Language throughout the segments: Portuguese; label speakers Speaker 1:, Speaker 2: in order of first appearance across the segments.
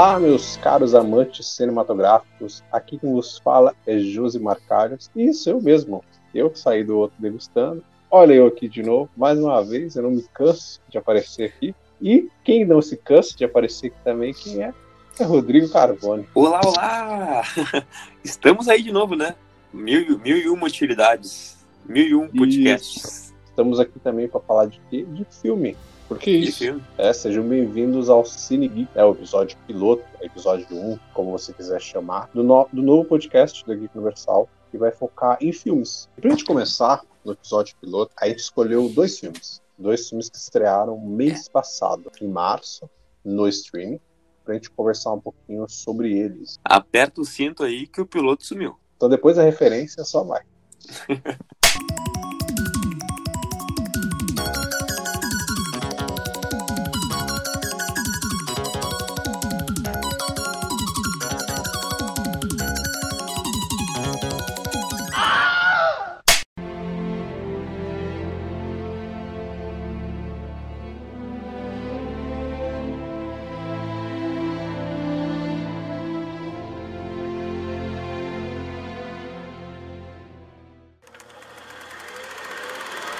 Speaker 1: Olá, meus caros amantes cinematográficos. Aqui quem vos fala é Josimar Carlos. Isso, eu mesmo. Eu saí do outro degustando. Olha eu aqui de novo, mais uma vez. Eu não me canso de aparecer aqui. E quem não se cansa de aparecer aqui também, quem é? É Rodrigo Carvone.
Speaker 2: Olá, olá! Estamos aí de novo, né? Mil, mil e uma utilidades. Mil e um podcasts.
Speaker 1: Isso. Estamos aqui também para falar de quê? De filme. Porque isso. É, sejam bem-vindos ao Cine Geek, é o episódio piloto, episódio 1, como você quiser chamar, do, no, do novo podcast da Geek Universal, que vai focar em filmes. E pra gente começar no episódio piloto, a gente escolheu dois filmes. Dois filmes que estrearam mês passado, em março, no streaming, pra gente conversar um pouquinho sobre eles.
Speaker 2: Aperta o cinto aí que o piloto sumiu.
Speaker 1: Então depois a referência só vai.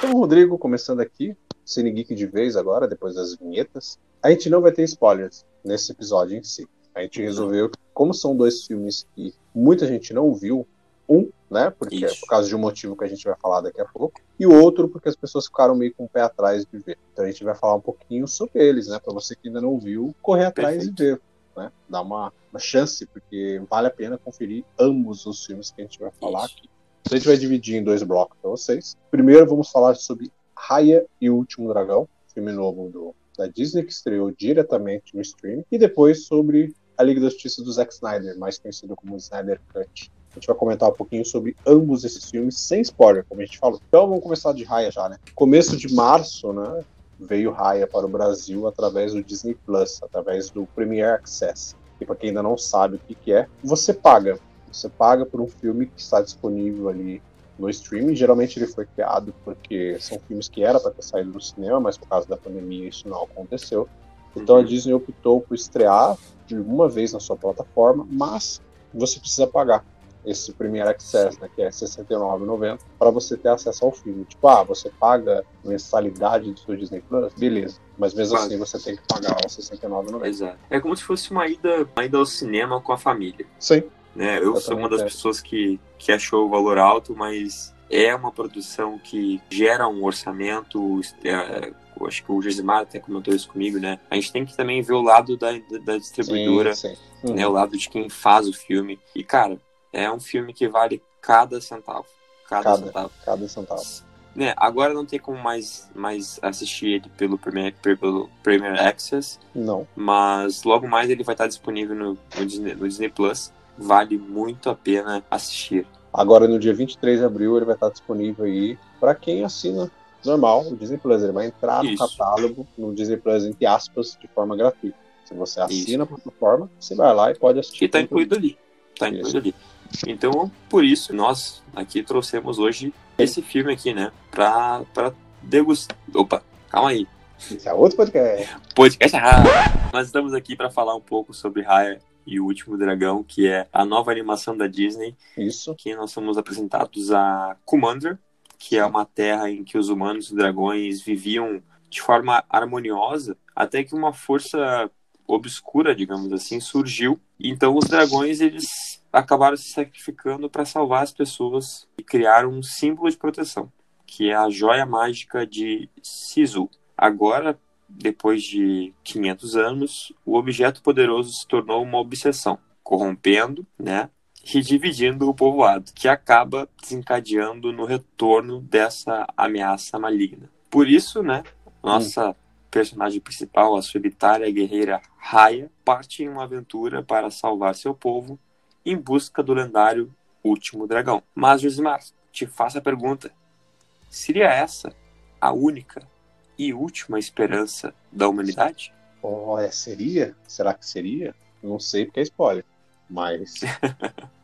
Speaker 1: Então, Rodrigo, começando aqui, Cine Geek de vez agora, depois das vinhetas. A gente não vai ter spoilers nesse episódio em si. A gente resolveu, como são dois filmes que muita gente não viu, um, né, porque Isso. é por causa de um motivo que a gente vai falar daqui a pouco, e o outro porque as pessoas ficaram meio com o pé atrás de ver. Então a gente vai falar um pouquinho sobre eles, né, para você que ainda não viu, correr atrás Perfeito. e ver. Né, dar uma, uma chance, porque vale a pena conferir ambos os filmes que a gente vai falar Isso. aqui. A gente vai dividir em dois blocos para vocês. Primeiro vamos falar sobre Raya e o Último Dragão, filme novo do, da Disney que estreou diretamente no stream, e depois sobre a Liga da Justiça do Zack Snyder, mais conhecido como Snyder Cut. A gente vai comentar um pouquinho sobre ambos esses filmes, sem spoiler, como a gente falou. Então vamos começar de Raya já, né? Começo de março, né? Veio Raya para o Brasil através do Disney Plus, através do Premier Access. E para quem ainda não sabe o que, que é, você paga você paga por um filme que está disponível ali no streaming. Geralmente ele foi criado porque são filmes que era para ter saído do cinema, mas por causa da pandemia isso não aconteceu. Então a uhum. Disney optou por estrear de uma vez na sua plataforma, mas você precisa pagar esse Premier Access, né, que é R$ 69,90, para você ter acesso ao filme. Tipo, ah, você paga mensalidade do seu Disney Plus, beleza. Mas mesmo assim você tem que pagar R$ 69,90.
Speaker 2: Exato. É como se fosse uma ida, uma ida ao cinema com a família.
Speaker 1: Sim.
Speaker 2: Né? Eu sou uma das pessoas que, que achou o valor alto, mas é uma produção que gera um orçamento. É, acho que o Josimar até comentou isso comigo, né? A gente tem que também ver o lado da, da distribuidora, sim, sim. Uhum. né? O lado de quem faz o filme. E, cara, é um filme que vale cada centavo. Cada, cada centavo.
Speaker 1: Cada centavo.
Speaker 2: Né, agora não tem como mais, mais assistir ele pelo Premier, pelo Premier Access.
Speaker 1: Não.
Speaker 2: Mas logo mais ele vai estar disponível no, no, Disney, no Disney Plus vale muito a pena assistir.
Speaker 1: Agora, no dia 23 de abril, ele vai estar disponível aí para quem assina normal o Disney Plus. Ele vai entrar Isso. no catálogo, no Disney Plus, entre aspas, de forma gratuita. Se você assina Isso. a plataforma, você vai lá e pode assistir.
Speaker 2: E está incluído ali. Está incluído ali. Então, por isso, nós aqui trouxemos hoje esse filme aqui, né? Pra, pra degustar. Opa, calma aí.
Speaker 1: Isso é outro podcast.
Speaker 2: Podcast errado. Nós estamos aqui para falar um pouco sobre Raya e o Último Dragão, que é a nova animação da Disney.
Speaker 1: Isso.
Speaker 2: Que nós somos apresentados a Commander, que é uma terra em que os humanos e os dragões viviam de forma harmoniosa, até que uma força obscura, digamos assim, surgiu. Então os dragões eles acabaram se sacrificando para salvar as pessoas e criaram um símbolo de proteção, que é a joia mágica de Sisu. Agora, depois de 500 anos, o objeto poderoso se tornou uma obsessão, corrompendo, né, e dividindo o povoado, que acaba desencadeando no retorno dessa ameaça maligna. Por isso, né, nossa hum. personagem principal, a solitária guerreira Raya, parte em uma aventura para salvar seu povo em busca do lendário Último Dragão. Mas, Josimar, te faço a pergunta: seria essa a única e última esperança da humanidade?
Speaker 1: Olha, seria? Será que seria? Não sei porque é spoiler. Mas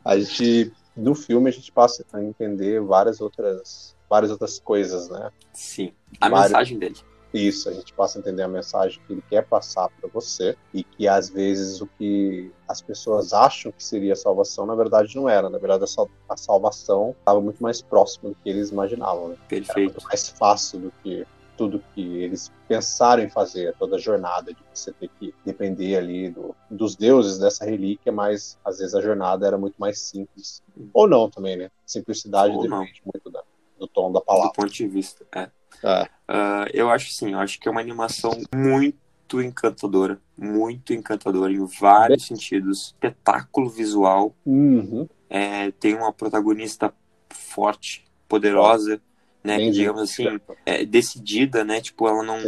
Speaker 1: a gente, no filme, a gente passa a entender várias outras, várias outras coisas, né?
Speaker 2: Sim, a Vários... mensagem dele.
Speaker 1: Isso, a gente passa a entender a mensagem que ele quer passar para você e que às vezes o que as pessoas acham que seria a salvação, na verdade não era. Na verdade, a salvação estava muito mais próxima do que eles imaginavam. Né?
Speaker 2: Perfeito.
Speaker 1: Era muito mais fácil do que tudo que eles pensaram em fazer, toda a jornada de você ter que depender ali do, dos deuses dessa relíquia, mas às vezes a jornada era muito mais simples. Ou não também, né? Simplicidade Ou depende não. muito da, do tom da palavra.
Speaker 2: Do ponto de vista, é. é. Uh, eu acho sim, eu acho que é uma animação muito encantadora, muito encantadora em vários Bem... sentidos. Espetáculo visual.
Speaker 1: Uhum.
Speaker 2: É, tem uma protagonista forte, poderosa né? Que, digamos assim, é, decidida, né? Tipo, ela não,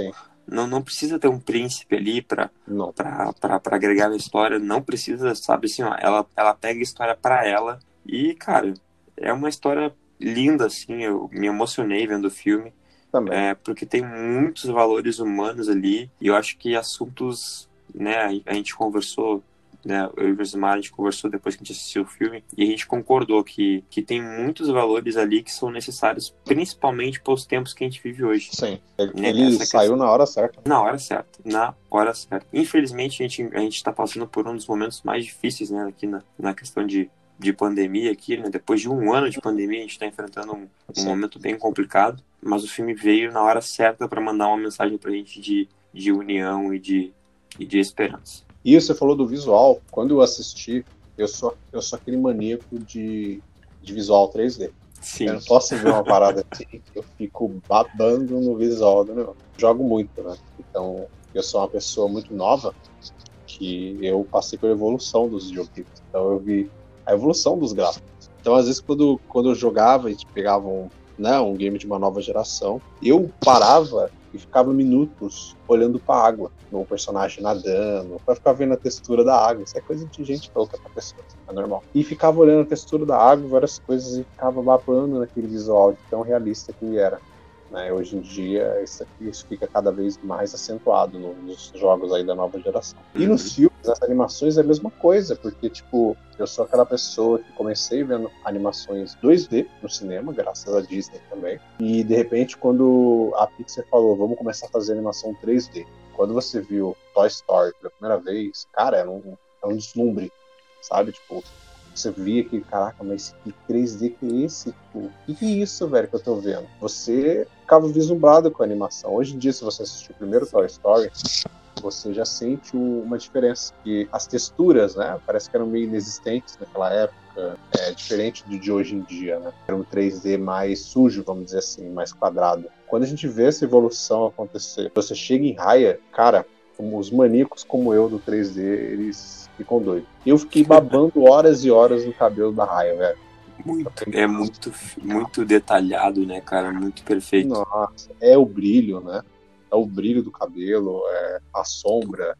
Speaker 2: não, não precisa ter um príncipe ali para para agregar na história, não precisa, sabe assim, ó, ela, ela pega a história para ela e, cara, é uma história linda, assim, eu me emocionei vendo o filme.
Speaker 1: Também.
Speaker 2: É, porque tem muitos valores humanos ali e eu acho que assuntos, né, a gente conversou né, eu e o Josimar, a gente conversou depois que a gente assistiu o filme, e a gente concordou que, que tem muitos valores ali que são necessários, principalmente para os tempos que a gente vive hoje.
Speaker 1: Sim, ele, né? ele saiu questão. na hora certa.
Speaker 2: Na hora certa, na hora certa. Infelizmente, a gente a está passando por um dos momentos mais difíceis, né, aqui na, na questão de de pandemia aqui, né? Depois de um ano de pandemia, a gente está enfrentando um, um momento bem complicado. Mas o filme veio na hora certa para mandar uma mensagem para a gente de, de união e de, e de esperança.
Speaker 1: E você falou do visual. Quando eu assisti, eu sou, eu sou aquele maníaco de, de visual 3D.
Speaker 2: Sim.
Speaker 1: Eu não posso ver uma parada assim eu fico babando no visual do negócio. Jogo muito, né? Então, eu sou uma pessoa muito nova que eu passei pela evolução dos videogames. Então, eu vi a evolução dos gráficos. Então, às vezes, quando, quando eu jogava e pegava um, né, um game de uma nova geração, eu parava e ficava minutos olhando para a água, no personagem nadando, para ficar vendo a textura da água. Isso é coisa de gente louca pra pessoa, é normal. E ficava olhando a textura da água, várias coisas, e ficava babando naquele visual de tão realista que era. Né? Hoje em dia, isso, isso, fica cada vez mais acentuado nos jogos aí da nova geração. E nos uhum. filmes, as animações é a mesma coisa, porque, tipo, eu sou aquela pessoa que comecei vendo animações 2D no cinema, graças a Disney também. E, de repente, quando a Pixar falou, vamos começar a fazer animação 3D, quando você viu Toy Story pela primeira vez, cara, era um, era um deslumbre, sabe? Tipo, você via que, caraca, mas que 3D que é esse? O que, que é isso, velho, que eu tô vendo? Você ficava vislumbrado com a animação. Hoje em dia, se você assistir o primeiro Toy Story, você já sente uma diferença. Que as texturas, né, parece que eram meio inexistentes naquela época, é diferente de, de hoje em dia, né? Era um 3D mais sujo, vamos dizer assim, mais quadrado. Quando a gente vê essa evolução acontecer, você chega em Raya, cara, os maníacos como eu do 3D, eles ficam doidos. Eu fiquei babando horas e horas no cabelo da Raya, velho.
Speaker 2: Muito, é muito, muito detalhado, né, cara? Muito perfeito.
Speaker 1: Nossa, é o brilho, né? É o brilho do cabelo, é a sombra,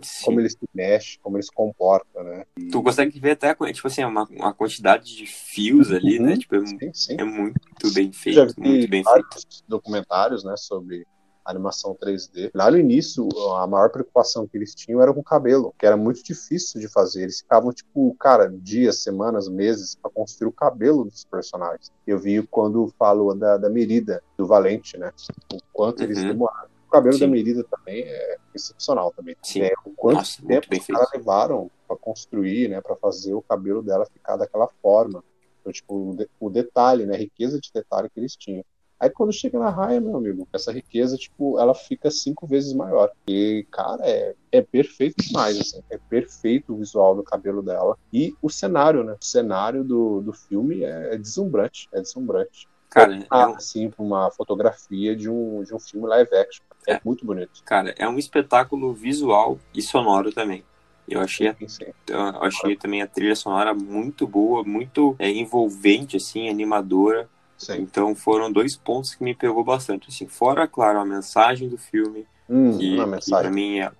Speaker 1: Sim. como ele se mexe, como ele se comporta, né?
Speaker 2: E... Tu consegue ver até, tipo assim, uma, uma quantidade de fios ali, né? uhum. né? Tipo, é, sim, sim. é muito bem feito, Já vi muito bem feito.
Speaker 1: documentários, né, sobre animação 3D. Lá no início, a maior preocupação que eles tinham era com o cabelo, que era muito difícil de fazer. Eles ficavam, tipo, cara, dias, semanas, meses para construir o cabelo dos personagens. Eu vi quando falo da, da Merida, do Valente, né? O quanto uhum. eles demoraram. O cabelo Sim. da Merida também é excepcional também.
Speaker 2: Sim.
Speaker 1: É, o quanto Nossa, tempo os caras levaram para construir, né? Para fazer o cabelo dela ficar daquela forma. Então, tipo, o, de, o detalhe, né? A riqueza de detalhe que eles tinham. Aí quando chega na raia, meu amigo, essa riqueza, tipo, ela fica cinco vezes maior. E, cara, é, é perfeito demais, assim. É perfeito o visual do cabelo dela. E o cenário, né? O cenário do, do filme é, é deslumbrante. É deslumbrante.
Speaker 2: Cara, é
Speaker 1: um... assim, uma fotografia de um, de um filme live action. É, é, muito bonito.
Speaker 2: Cara, é um espetáculo visual e sonoro também. Eu achei, sim. Eu achei também a trilha sonora muito boa, muito é, envolvente, assim, animadora.
Speaker 1: Sim.
Speaker 2: Então foram dois pontos que me pegou bastante. Assim, fora, claro, a mensagem do filme,
Speaker 1: hum,
Speaker 2: que, que para mim é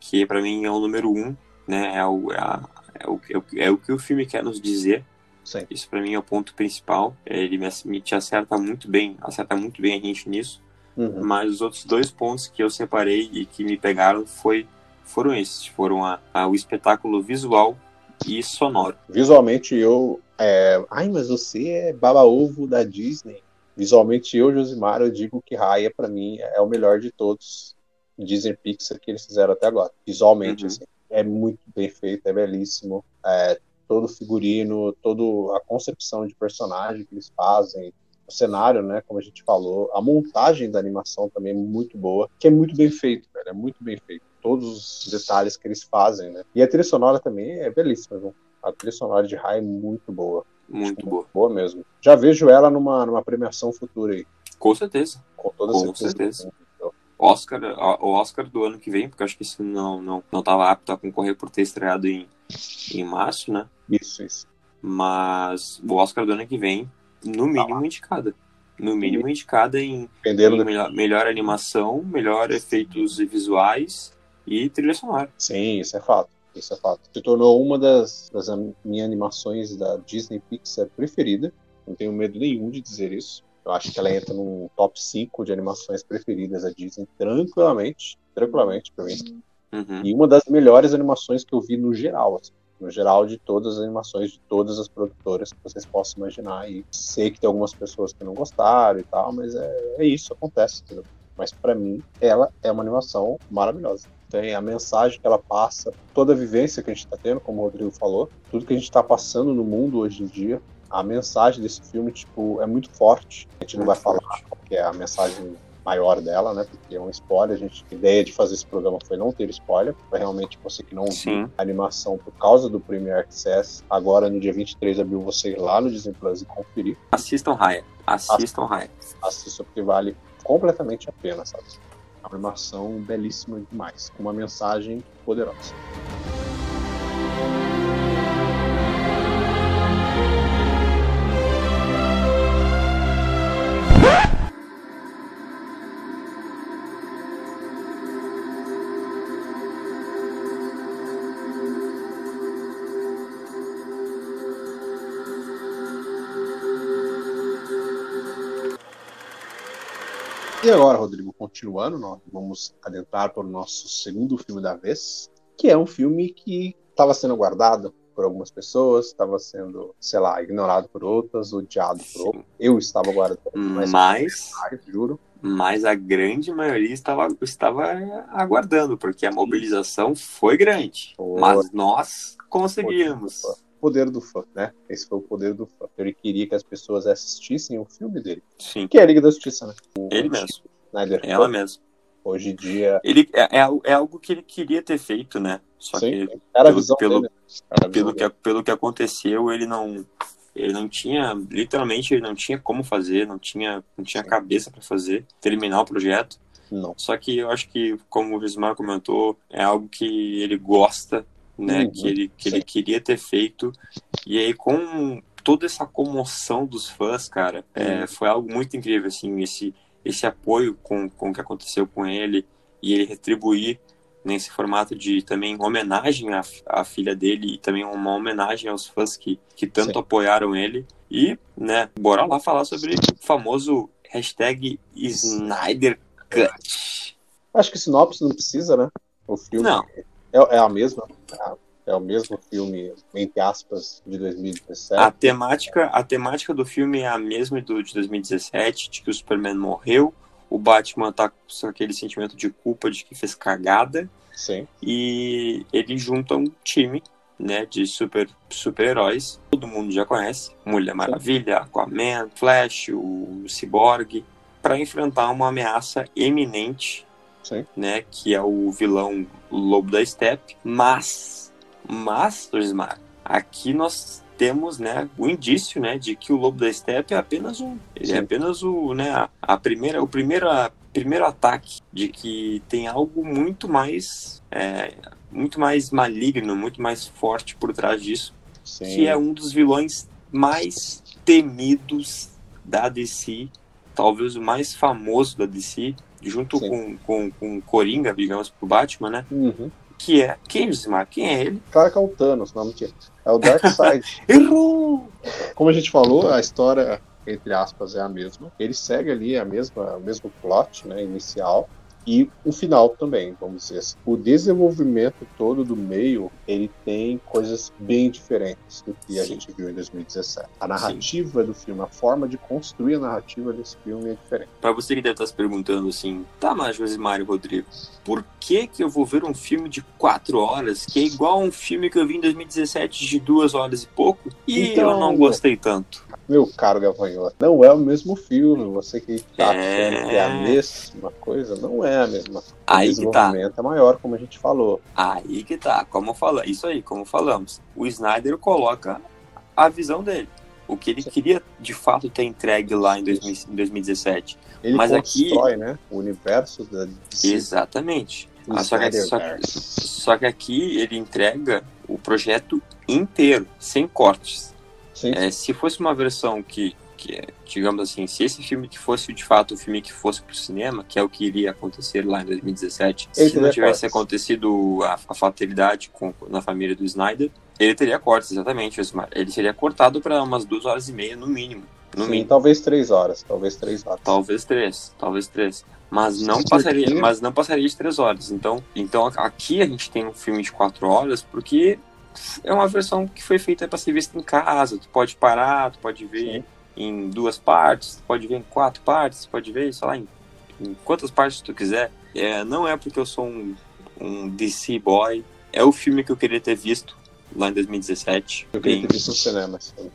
Speaker 2: que para mim é o número um, né? É o, é, a, é, o, é, o, é o que o filme quer nos dizer.
Speaker 1: Sim.
Speaker 2: Isso para mim é o ponto principal. Ele me, me te acerta muito bem, acerta muito bem a gente nisso.
Speaker 1: Uhum.
Speaker 2: Mas os outros dois pontos que eu separei e que me pegaram foi foram esses, foram a, a, o espetáculo visual e sonoro.
Speaker 1: Visualmente eu é, ai, mas você é baba-ovo da Disney. visualmente eu, Josimar, eu digo que Raya, para mim, é o melhor de todos Disney Pixar que eles fizeram até agora. Visualmente, uhum. assim, é muito bem feito, é belíssimo. É, todo figurino, toda a concepção de personagem que eles fazem, o cenário, né, como a gente falou, a montagem da animação também é muito boa, que é muito bem feito, velho, é muito bem feito. Todos os detalhes que eles fazem, né? E a trilha sonora também é belíssima, viu? A trilha sonora de Rai é muito boa.
Speaker 2: Muito boa.
Speaker 1: Boa mesmo. Já vejo ela numa, numa premiação futura aí.
Speaker 2: Com certeza.
Speaker 1: Com toda
Speaker 2: Com certeza. certeza. Oscar, o Oscar do ano que vem, porque acho que isso não não não estava apto a concorrer por ter estreado em, em março, né?
Speaker 1: Isso, isso.
Speaker 2: Mas o Oscar do ano que vem, no mínimo ah. indicada. No mínimo indicada em, em melhor, melhor, animação, melhor efeitos visuais e trilha sonora.
Speaker 1: Sim, isso é fato. Isso é fato. Se tornou uma das, das minhas animações da Disney Pixar preferida. Não tenho medo nenhum de dizer isso. Eu acho que ela entra no top 5 de animações preferidas da Disney tranquilamente. Tranquilamente pra mim.
Speaker 2: Uhum.
Speaker 1: E uma das melhores animações que eu vi no geral. Assim, no geral, de todas as animações de todas as produtoras que vocês possam imaginar. E sei que tem algumas pessoas que não gostaram e tal, mas é, é isso, acontece. Entendeu? Mas para mim, ela é uma animação maravilhosa. Tem a mensagem que ela passa, toda a vivência que a gente está tendo, como o Rodrigo falou, tudo que a gente está passando no mundo hoje em dia, a mensagem desse filme, tipo, é muito forte. A gente não vai falar qual é a mensagem maior dela, né? Porque é um spoiler. A, gente, a ideia de fazer esse programa foi não ter spoiler. Foi realmente você que não
Speaker 2: Sim.
Speaker 1: viu a animação por causa do Premier Access. Agora, no dia 23 de abril, você ir lá no Disney Plus e conferir.
Speaker 2: Assistam Raya. Assistam Raya.
Speaker 1: Assistam, porque vale completamente a pena, sabe? Uma animação belíssima demais, com uma mensagem poderosa. E agora, Rodrigo, continuando, nós vamos adentrar para o nosso segundo filme da vez, que é um filme que estava sendo guardado por algumas pessoas, estava sendo, sei lá, ignorado por outras, odiado por outras. Eu estava guardando,
Speaker 2: mas, mas
Speaker 1: juro.
Speaker 2: Mas a grande maioria estava, estava aguardando, porque a mobilização foi grande. Foi. Mas nós conseguimos.
Speaker 1: Foi poder do fã, né? Esse foi o poder do fã. Ele queria que as pessoas assistissem o filme dele.
Speaker 2: Sim.
Speaker 1: Que é a Liga da Justiça, né?
Speaker 2: O ele mesmo. Snyder Ela mesmo.
Speaker 1: Hoje em dia.
Speaker 2: Ele, é, é, é, algo que ele queria ter feito, né? Só
Speaker 1: Sim,
Speaker 2: que.
Speaker 1: Era pelo, visão
Speaker 2: pelo,
Speaker 1: dele.
Speaker 2: Era pelo, que, pelo que aconteceu, ele não. Ele não tinha, literalmente, ele não tinha como fazer, não tinha, não tinha cabeça para fazer, terminar o projeto.
Speaker 1: Não.
Speaker 2: Só que eu acho que, como o Gismar comentou, é algo que ele gosta né, uhum, que ele que ele queria ter feito. E aí com toda essa comoção dos fãs, cara, é, uhum. foi algo muito incrível assim, esse esse apoio com, com o que aconteceu com ele e ele retribuir nesse formato de também homenagem à, à filha dele e também uma homenagem aos fãs que, que tanto Sim. apoiaram ele. E, né, bora lá falar sobre o famoso hashtag Snyder Cut.
Speaker 1: Acho que sinopse não precisa, né? O filme
Speaker 2: não.
Speaker 1: É, é a mesma? É o mesmo filme, entre aspas, de 2017?
Speaker 2: A temática, a temática do filme é a mesma do de 2017, de que o Superman morreu, o Batman tá com aquele sentimento de culpa de que fez cagada.
Speaker 1: Sim.
Speaker 2: E ele junta um time né, de super super-heróis, todo mundo já conhece, Mulher Maravilha, Aquaman, Flash, o Cyborg, para enfrentar uma ameaça eminente
Speaker 1: Sim.
Speaker 2: né? Que é o vilão Lobo da Steppe. Mas, mas, Osmar, aqui nós temos, né, o indício, né, de que o Lobo da Steppe é apenas um, ele é apenas o, né, a, primeira, o primeiro, a, primeiro ataque de que tem algo muito mais, é, muito mais maligno, muito mais forte por trás disso,
Speaker 1: Sim.
Speaker 2: que é um dos vilões mais temidos da DC, talvez o mais famoso da DC, junto com, com, com Coringa, digamos, pro Batman, né?
Speaker 1: Uhum.
Speaker 2: Que é. Quem, Gismar? Quem é ele?
Speaker 1: Claro que é o Thanos, não, mentira. É o Darkseid.
Speaker 2: Errou!
Speaker 1: Como a gente falou, a história, entre aspas, é a mesma. Ele segue ali a mesma, o mesmo plot né, inicial. E o final também, vamos dizer assim. O desenvolvimento todo do meio, ele tem coisas bem diferentes do que a
Speaker 2: Sim.
Speaker 1: gente viu em 2017. A narrativa do filme, a forma de construir a narrativa desse filme é diferente.
Speaker 2: Pra você que deve estar se perguntando assim, tá, mas e Rodrigo, por que que eu vou ver um filme de quatro horas que é igual a um filme que eu vi em 2017 de duas horas e pouco e
Speaker 1: Então,
Speaker 2: eu não gostei tanto?
Speaker 1: Meu caro Gavanhola, não é o mesmo filme. Você que tá
Speaker 2: É.
Speaker 1: achando que é a mesma coisa, não é a mesma coisa. O
Speaker 2: Aí que tá.
Speaker 1: desenvolvimento é maior, como a gente falou.
Speaker 2: Aí que tá, como fala, isso aí, como falamos. O Snyder coloca a visão dele. O que ele queria de fato ter entregue lá em, 2000 em 2017.
Speaker 1: Ele
Speaker 2: Mas aqui-
Speaker 1: constrói, né, o universo da
Speaker 2: Exatamente.
Speaker 1: o
Speaker 2: Ah, só, que, só, só que aqui ele entrega o projeto inteiro, sem cortes.
Speaker 1: Sim,
Speaker 2: É, se fosse uma versão que, que, digamos assim, se esse filme que fosse de fato o filme que fosse pro cinema, que é o que iria acontecer lá em 2017,
Speaker 1: Ele
Speaker 2: se não tivesse
Speaker 1: cortes.
Speaker 2: acontecido a, a fatalidade com, na família do Snyder, ele teria cortes, exatamente. Osmar. Ele seria cortado para umas duas horas e meia, no mínimo. No
Speaker 1: Sim,
Speaker 2: mínimo.
Speaker 1: talvez três horas, talvez três horas.
Speaker 2: Talvez três, talvez três. Mas não passaria, mas não passaria de três horas. Então, então aqui a gente tem um filme de quatro horas porque é uma versão que foi feita para ser vista em casa. Tu pode parar, tu pode ver
Speaker 1: Sim.
Speaker 2: em duas partes, tu pode ver em quatro partes, tu pode ver, sei lá, em, em quantas partes tu quiser. É, não é porque eu sou um, um DC boy. É o filme que eu queria ter visto lá em 2017.
Speaker 1: Eu queria
Speaker 2: Bem-
Speaker 1: ter visto no cinema. assim.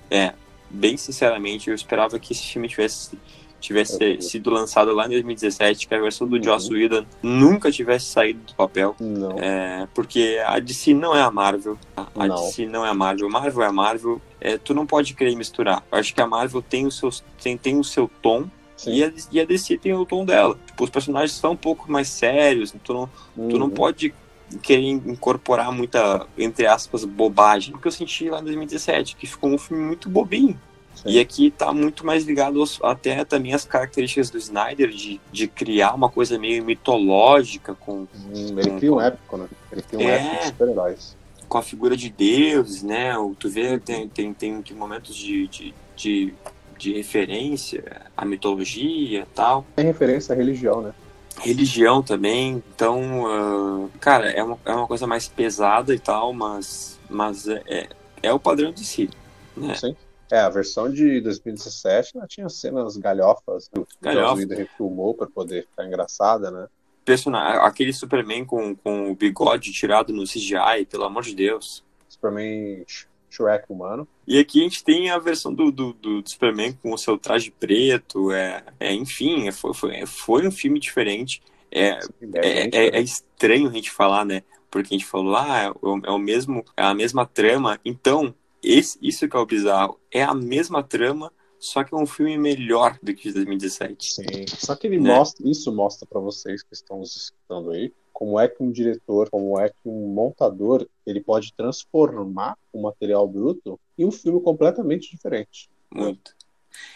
Speaker 2: bem sinceramente, eu esperava que esse filme tivesse, tivesse
Speaker 1: também.
Speaker 2: sido lançado lá em 2017, que a versão do
Speaker 1: Uhum.
Speaker 2: Joss Whedon nunca tivesse saído do papel. É, porque a DC não é a Marvel. A, a
Speaker 1: Não.
Speaker 2: DC não é a Marvel. Marvel é a Marvel. É, tu não pode querer misturar. Eu acho que a Marvel tem o seu, tem, tem o seu tom
Speaker 1: Sim.
Speaker 2: e a, e a DC tem o tom dela. Tipo, os personagens são um pouco mais sérios. Tu não, tu não
Speaker 1: Uhum.
Speaker 2: pode querer incorporar muita, entre aspas, bobagem. Porque eu senti lá em 2017, que ficou um filme muito bobinho.
Speaker 1: Sim.
Speaker 2: E aqui tá muito mais ligado aos- até também às características do Snyder de, de criar uma coisa meio mitológica com,
Speaker 1: Hum, Ele cria um épico, né? Ele cria um
Speaker 2: É.
Speaker 1: épico de super-heróis.
Speaker 2: com a figura de Deus, né? O- Tu vê, tem, tem, tem, tem momentos de, de, de, de referência à mitologia e tal.
Speaker 1: É referência à religião, né?
Speaker 2: Religião também. Então, ah, cara, é uma, é uma coisa mais pesada e tal, mas, mas é, é, é o padrão de si. Né?
Speaker 1: Sim. É, a versão de 2017 ela tinha cenas galhofas que o
Speaker 2: Galhofa.
Speaker 1: Joss Whedon refilmou para poder ficar engraçada, né?
Speaker 2: Personagem, aquele Superman com, com o bigode tirado no CGI, pelo amor de Deus.
Speaker 1: Superman Sh- Shrek humano.
Speaker 2: E aqui a gente tem a versão do, do, do Superman com o seu traje preto. É, é, enfim, é, foi, foi, foi um filme diferente. É, é, é, é estranho a gente falar, né? Porque a gente falou, ah, é o, é o mesmo, é a mesma trama. Então, esse, isso que é o bizarro. É a mesma trama, só que é um filme melhor do que de 2017.
Speaker 1: Sim. Só que ele
Speaker 2: Né?
Speaker 1: mostra, isso mostra para vocês que estão nos escutando aí, como é que um diretor, como é que um montador, ele pode transformar um material bruto em um filme completamente diferente.
Speaker 2: Muito.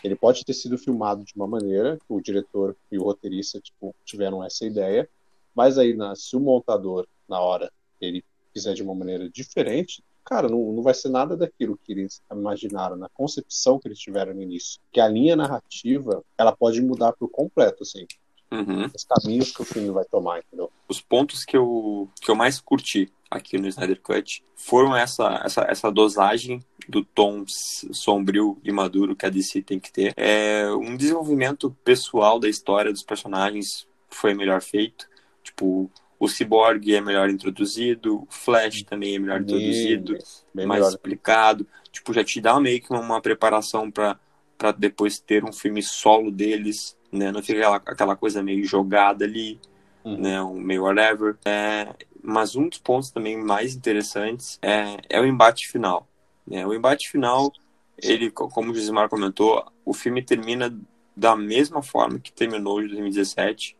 Speaker 1: Ele pode ter sido filmado de uma maneira, o diretor e o roteirista tipo, tiveram essa ideia, mas aí na, se o montador, na hora, ele fizer de uma maneira diferente, cara, não, não vai ser nada daquilo que eles imaginaram, na concepção que eles tiveram no início. Que a linha narrativa, ela pode mudar por completo, assim,
Speaker 2: Uhum.
Speaker 1: os caminhos que o filme vai tomar, entendeu?
Speaker 2: os pontos que eu, que eu mais curti aqui no Snyder Cut foram essa, essa, essa dosagem do tom sombrio e maduro que a DC tem que ter. É, um desenvolvimento pessoal da história dos personagens foi melhor feito. Tipo, o Cyborg é melhor introduzido, o Flash também é melhor introduzido,
Speaker 1: Bem,
Speaker 2: mais
Speaker 1: melhor.
Speaker 2: explicado. Tipo, já te dá meio que uma, uma preparação para depois ter um filme solo deles, né? Não fica aquela, aquela coisa meio jogada ali
Speaker 1: Uhum.
Speaker 2: né, um meio whatever. É, mas um dos pontos também mais interessantes é, é o embate final. Né? O embate final, ele, co- como o Gisimar comentou, o filme termina da mesma forma que terminou de 2017,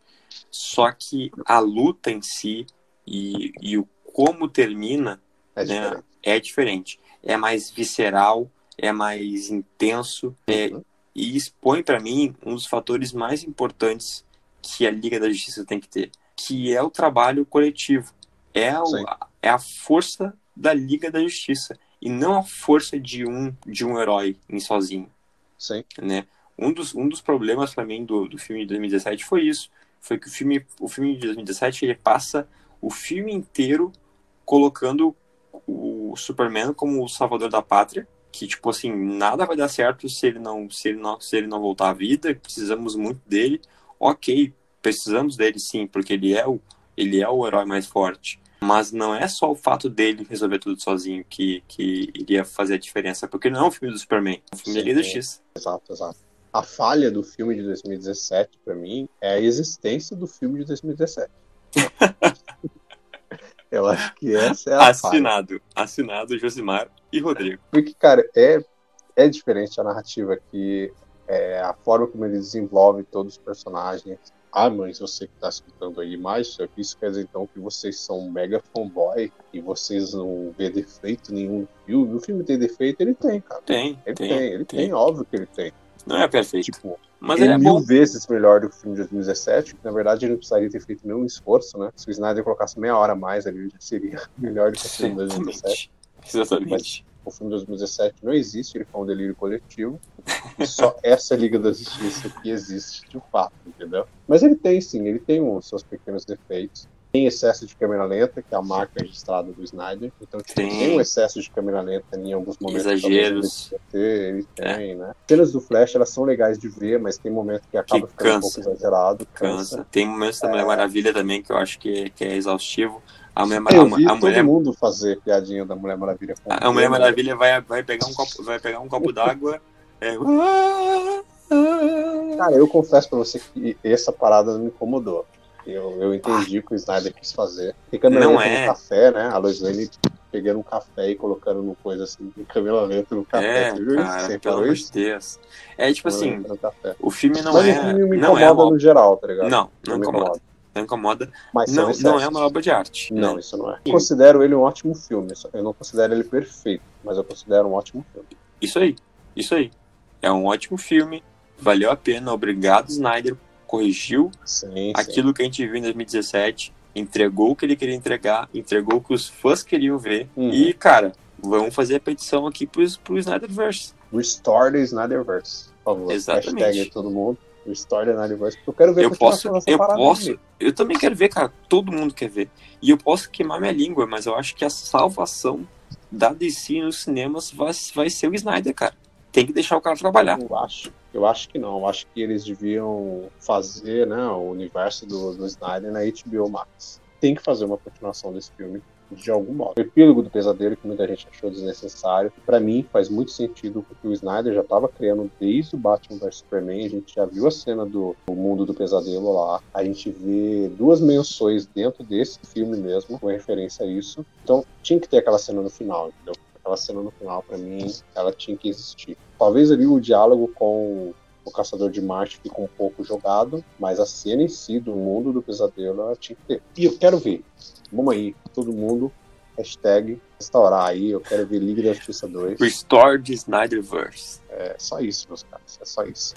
Speaker 2: só que a luta em si e, e o como termina
Speaker 1: É
Speaker 2: né,
Speaker 1: diferente.
Speaker 2: é diferente. É mais visceral, é mais intenso, é,
Speaker 1: Uhum.
Speaker 2: e expõe para mim um dos fatores mais importantes que a Liga da Justiça tem que ter, que é o trabalho coletivo. É, o, é a força da Liga da Justiça e não a força de um de um herói em sozinho,
Speaker 1: Sim.
Speaker 2: né? Um dos, um dos problemas para mim do, do filme de 2017 foi isso. Foi que o filme, o filme de 2017 ele passa o filme inteiro colocando o Superman como o salvador da pátria, que tipo assim, nada vai dar certo se ele não se ele não se ele não voltar à vida, precisamos muito dele. OK, precisamos dele sim, porque ele é o ele é o herói mais forte. Mas não é só o fato dele resolver tudo sozinho que, que iria fazer a diferença, porque não é um filme do Superman, é um filme sim, da Liga da X.
Speaker 1: Exato, exato. A falha do filme de 2017, para mim, é a existência do filme de 2017. Eu acho que essa é a
Speaker 2: Assinado. Falha. Assinado Josimar e Rodrigo.
Speaker 1: Porque, cara, é, é diferente a narrativa aqui, é, a forma como ele desenvolve todos os personagens. Ah, mas você que está escutando aí mais, isso quer dizer então que vocês são um mega fanboy e vocês não vê defeito nenhum no filme. O filme tem defeito? Ele tem, cara.
Speaker 2: Tem.
Speaker 1: Ele
Speaker 2: tem,
Speaker 1: tem ele tem. tem, óbvio que ele tem.
Speaker 2: Não é perfeito.
Speaker 1: Tipo, mas ele é mil bom. vezes melhor do que o filme de 2017, que na verdade ele não precisaria ter feito nenhum esforço, né? Se o Snyder colocasse meia hora a mais ali, já seria melhor do que o filme de 2017.
Speaker 2: Exatamente. Mas
Speaker 1: o filme de 2017 não existe, ele foi um delírio coletivo. E só essa Liga da Justiça que existe de fato, entendeu? Mas ele tem sim, ele tem os seus pequenos defeitos tem excesso de câmera lenta, que é a marca registrada do Snyder. Então, tipo, tem um excesso de câmera lenta em alguns momentos.
Speaker 2: Exageros.
Speaker 1: Ele, ele tem, é. né? As cenas do Flash, elas são legais de ver, mas tem momentos que acaba que ficando cansa. um pouco exagerado.
Speaker 2: Cansa. cansa. Tem momentos da Mulher é... Maravilha também que eu acho que, que é exaustivo. A Mulher,
Speaker 1: eu vi a, a todo mulher... mundo fazer piadinha da Mulher Maravilha.
Speaker 2: a, a Mulher Maravilha vai, vai pegar um copo, vai pegar um copo d'água. É...
Speaker 1: Cara, eu confesso pra você que essa parada não me incomodou. Eu, eu entendi o que o Snyder quis fazer. Tem câmera não é. no café, né? A Lois Lane pegando um café e colocando no coisa assim, de câmera lenta no café.
Speaker 2: É, cara, pelo amor de Deus. É tipo assim, o filme não
Speaker 1: Mas
Speaker 2: é.
Speaker 1: o filme me incomoda é no geral, tá ligado?
Speaker 2: Não, não, não incomoda. incomoda. Não incomoda. Mas não, não é uma obra de arte.
Speaker 1: Não, né? isso não é. Eu considero ele um ótimo filme. Eu não considero ele perfeito, mas eu considero um ótimo filme.
Speaker 2: Isso aí, isso aí. É um ótimo filme. Valeu a pena. Obrigado, Snyder, corrigiu
Speaker 1: sim,
Speaker 2: aquilo
Speaker 1: sim.
Speaker 2: que a gente viu em 2017, entregou o que ele queria entregar, entregou o que os fãs queriam ver. Uhum. E, cara, vamos fazer a petição aqui pro, pro Snyderverse.
Speaker 1: Restore the Snyderverse, por favor.
Speaker 2: Exatamente.
Speaker 1: Hashtag todo mundo. Restore the Snyderverse, eu quero ver
Speaker 2: eu posso, eu posso, eu também quero ver, cara. Todo mundo quer ver. E eu posso queimar minha língua, mas eu acho que a salvação da DC nos cinemas vai, vai ser o Snyder, cara tem que deixar o cara trabalhar.
Speaker 1: Eu acho, eu acho que não. Eu acho que eles deviam fazer né, o universo do, do Snyder na HBO Max. Tem que fazer uma continuação desse filme de algum modo. O epílogo do pesadelo, que muita gente achou desnecessário, para mim faz muito sentido porque o Snyder já estava criando desde o Batman vs Superman. A gente já viu a cena do, do, mundo do pesadelo lá. A gente vê duas menções dentro desse filme mesmo, com referência a isso. Então tinha que ter aquela cena no final, entendeu? Aquela cena no final, para mim, ela tinha que existir. Talvez ali o diálogo com o Caçador de Marte fica um pouco jogado, mas a cena em si do mundo do pesadelo ela tinha que ter. E eu quero ver. Vamos aí, todo mundo. Hashtag restaurar aí, eu quero ver Liga da Justiça 2.
Speaker 2: Restore the Snyderverse.
Speaker 1: É só isso, meus caras. É só isso.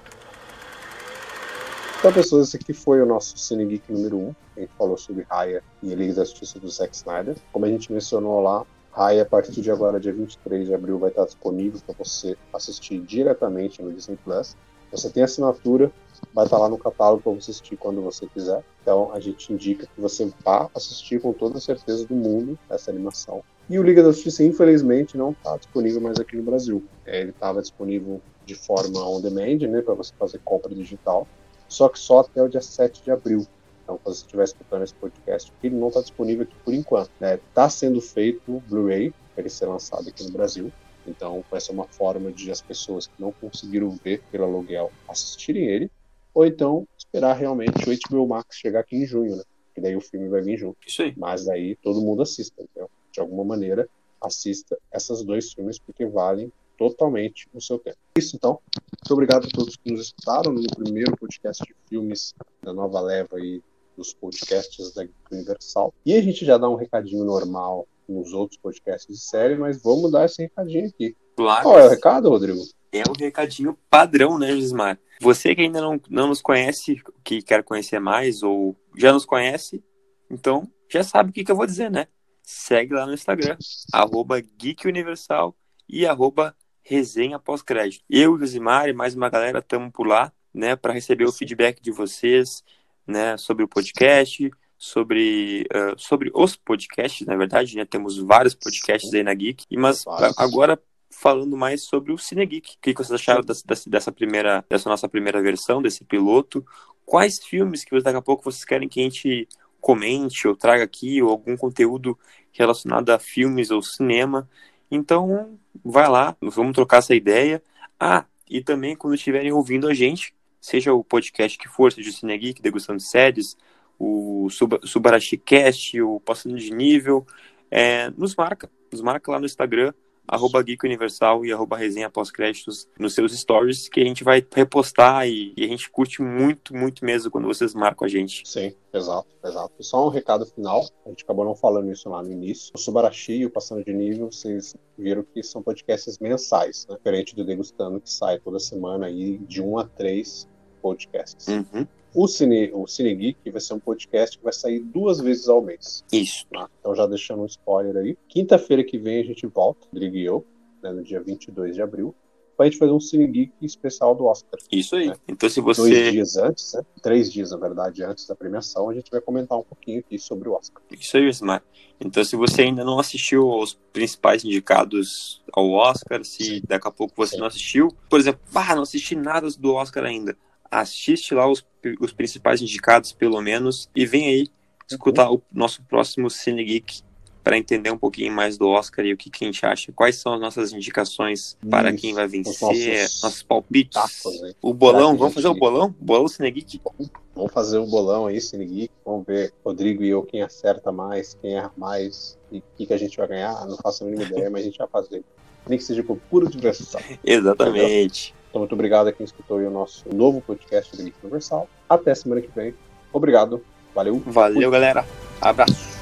Speaker 1: Então, pessoas, esse aqui foi o nosso Cine Geek número 1. A gente falou sobre Raya e Liga da Justiça do Zack Snyder. Como a gente mencionou lá, Aí, a partir de agora, dia 23 de abril, vai estar disponível para você assistir diretamente no Disney Plus. Você tem assinatura, vai estar lá no catálogo para você assistir quando você quiser. Então, a gente indica que você vá assistir com toda a certeza do mundo essa animação. E o Liga da Justiça, infelizmente, não está disponível mais aqui no Brasil. É, ele estava disponível de forma on demand, né, para você fazer compra digital, só que só até o dia 7 de abril. Então, quando você estiver escutando esse podcast, ele não está disponível aqui por enquanto. Está né? Tá sendo feito Blu-ray para ele ser lançado aqui no Brasil. Então, vai ser uma forma de as pessoas que não conseguiram ver pelo aluguel assistirem ele, ou então esperar realmente o HBO Max chegar aqui em junho, né? Que daí o filme vai vir junto.
Speaker 2: Isso aí.
Speaker 1: Mas aí todo mundo assista, então, de alguma maneira, assista esses dois filmes porque valem totalmente o seu tempo. Isso então. Muito obrigado a todos que nos escutaram no primeiro podcast de filmes da nova leva aí dos podcasts da Universal. E a gente já dá um recadinho normal nos outros podcasts de série, mas vamos dar esse recadinho aqui.
Speaker 2: Claro.
Speaker 1: Qual é o recado, Rodrigo?
Speaker 2: É um recadinho padrão, né, Gismar? Você que ainda não, não nos conhece, que quer conhecer mais, ou já nos conhece, então já sabe o que, que eu vou dizer, né? Segue lá no Instagram, arroba Geek Universal e arroba resenha pós-crédito. Eu, Josimar e mais uma galera estamos por lá, né, para receber o feedback de vocês, né, sobre o podcast, sobre, uh, sobre os podcasts, na verdade, né? Temos vários podcasts aí na Geek, mas agora falando mais sobre o Cine Geek. O que vocês acharam dessa, dessa, primeira, dessa nossa primeira versão, desse piloto? Quais filmes que daqui a pouco vocês querem que a gente comente ou traga aqui, ou algum conteúdo relacionado a filmes ou cinema? Então, vai lá, vamos trocar essa ideia. Ah, e também quando estiverem ouvindo a gente, seja o podcast que for, seja o Cine Geek, Degustando Séries, o Subarashi Cast, o Passando de Nível, é, nos marca, nos marca lá no Instagram, arroba Geek Universal e arroba resenha pós-créditos nos seus stories, que a gente vai repostar e, e, a gente curte muito, muito mesmo quando vocês marcam a gente.
Speaker 1: Sim, exato, exato. E só um recado final, a gente acabou não falando isso lá no início. O Subarashi e o Passando de Nível, vocês viram que são podcasts mensais, né? Diferente do Degustando, que sai toda semana aí de um a três podcasts.
Speaker 2: Uhum.
Speaker 1: O Cine, o Cine Geek vai ser um podcast que vai sair duas vezes ao mês.
Speaker 2: Isso.
Speaker 1: Tá? Então, já deixando um spoiler aí. Quinta-feira que vem a gente volta, Rodrigo e eu, né, no dia 22 de abril, pra gente fazer um Cine Geek especial do Oscar.
Speaker 2: Isso aí. Né? Então, se você.
Speaker 1: Dois dias antes, né? Três dias, na verdade, antes da premiação, a gente vai comentar um pouquinho aqui sobre o Oscar.
Speaker 2: Isso aí, Ismar. Então, se você ainda não assistiu os principais indicados ao Oscar, se Sim. daqui a pouco você Sim. não assistiu, por exemplo, ah, não assisti nada do Oscar ainda assiste lá os, os principais indicados, pelo menos, e vem aí escutar o nosso próximo Cine Geek para entender um pouquinho mais do Oscar e o que, que, a gente acha. Quais são as nossas indicações para Isso, quem vai vencer, nossos, nossos palpites. Tacos, né? O bolão, vamos fazer o bolão? Bolão Cine Geek?
Speaker 1: Vamos fazer o bolão aí, Cine Geek. Vamos ver, Rodrigo e eu, quem acerta mais, quem erra mais e o que, que a gente vai ganhar. Não faço a mínima ideia, mas a gente vai fazer. Nem que seja por pura diversão.
Speaker 2: Exatamente.
Speaker 1: Então, muito obrigado a quem escutou o nosso novo podcast do Geek Universal. Até semana que vem. Obrigado. Valeu.
Speaker 2: Valeu, galera. Abraço.